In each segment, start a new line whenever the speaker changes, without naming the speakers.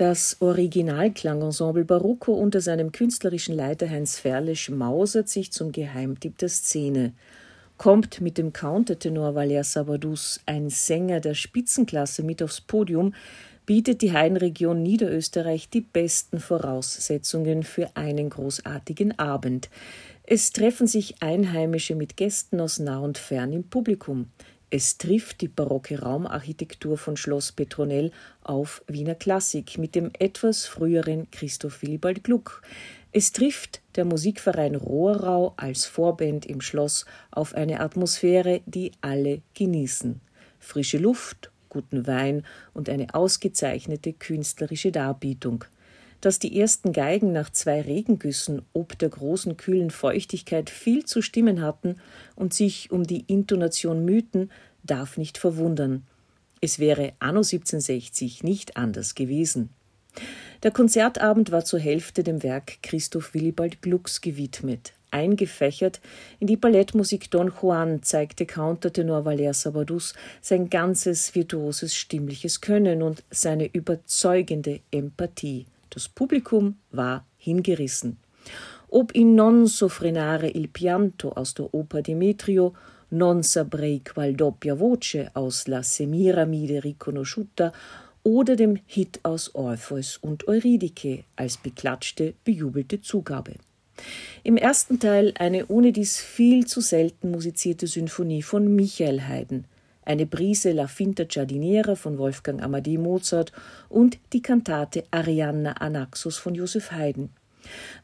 Das Originalklangensemble Barocco unter seinem künstlerischen Leiter Heinz Ferlesch mausert sich zum Geheimtipp der Szene. Kommt mit dem Countertenor Valer Sabadus ein Sänger der Spitzenklasse mit aufs Podium, bietet die Heidenregion Niederösterreich die besten Voraussetzungen für einen großartigen Abend. Es treffen sich Einheimische mit Gästen aus nah und fern im Publikum. Es trifft die barocke Raumarchitektur von Schloss Petronell auf Wiener Klassik mit dem etwas früheren Christoph Willibald Gluck. Es trifft der Musikverein Rohrau als Vorband im Schloss auf eine Atmosphäre, die alle genießen. Frische Luft, guten Wein und eine ausgezeichnete künstlerische Darbietung – dass die ersten Geigen nach zwei Regengüssen ob der großen kühlen Feuchtigkeit viel zu stimmen hatten und sich um die Intonation mühten, darf nicht verwundern. Es wäre anno 1760 nicht anders gewesen. Der Konzertabend war zur Hälfte dem Werk Christoph Willibald Glucks gewidmet. Eingefächert in die Ballettmusik Don Juan zeigte Countertenor Valer Sabadus sein ganzes virtuoses stimmliches Können und seine überzeugende Empathie. Das Publikum war hingerissen. Ob in Non soffrenare il pianto aus der Oper Demetrio, Non saprei qual doppia voce aus La Semiramide riconosciuta oder dem Hit aus Orpheus und Eurydike als beklatschte, bejubelte Zugabe. Im ersten Teil eine ohne dies viel zu selten musizierte Symphonie von Michael Haydn, eine Brise La Finta Giardiniera von Wolfgang Amadei Mozart und die Kantate Arianna Anaxos von Joseph Haydn.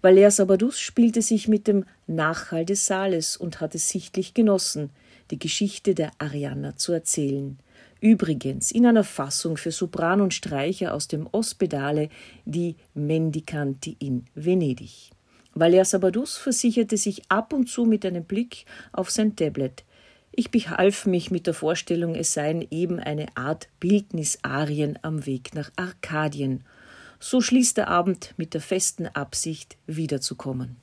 Valer Sabadus spielte sich mit dem Nachhall des Saales und hatte sichtlich genossen, die Geschichte der Arianna zu erzählen. Übrigens in einer Fassung für Sopran und Streicher aus dem Ospedale die Mendicanti in Venedig. Valer Sabadus versicherte sich ab und zu mit einem Blick auf sein Tablet. Ich behalf mich mit der Vorstellung, es seien eben eine Art Bildnisarien am Weg nach Arkadien. So schließt der Abend mit der festen Absicht, wiederzukommen.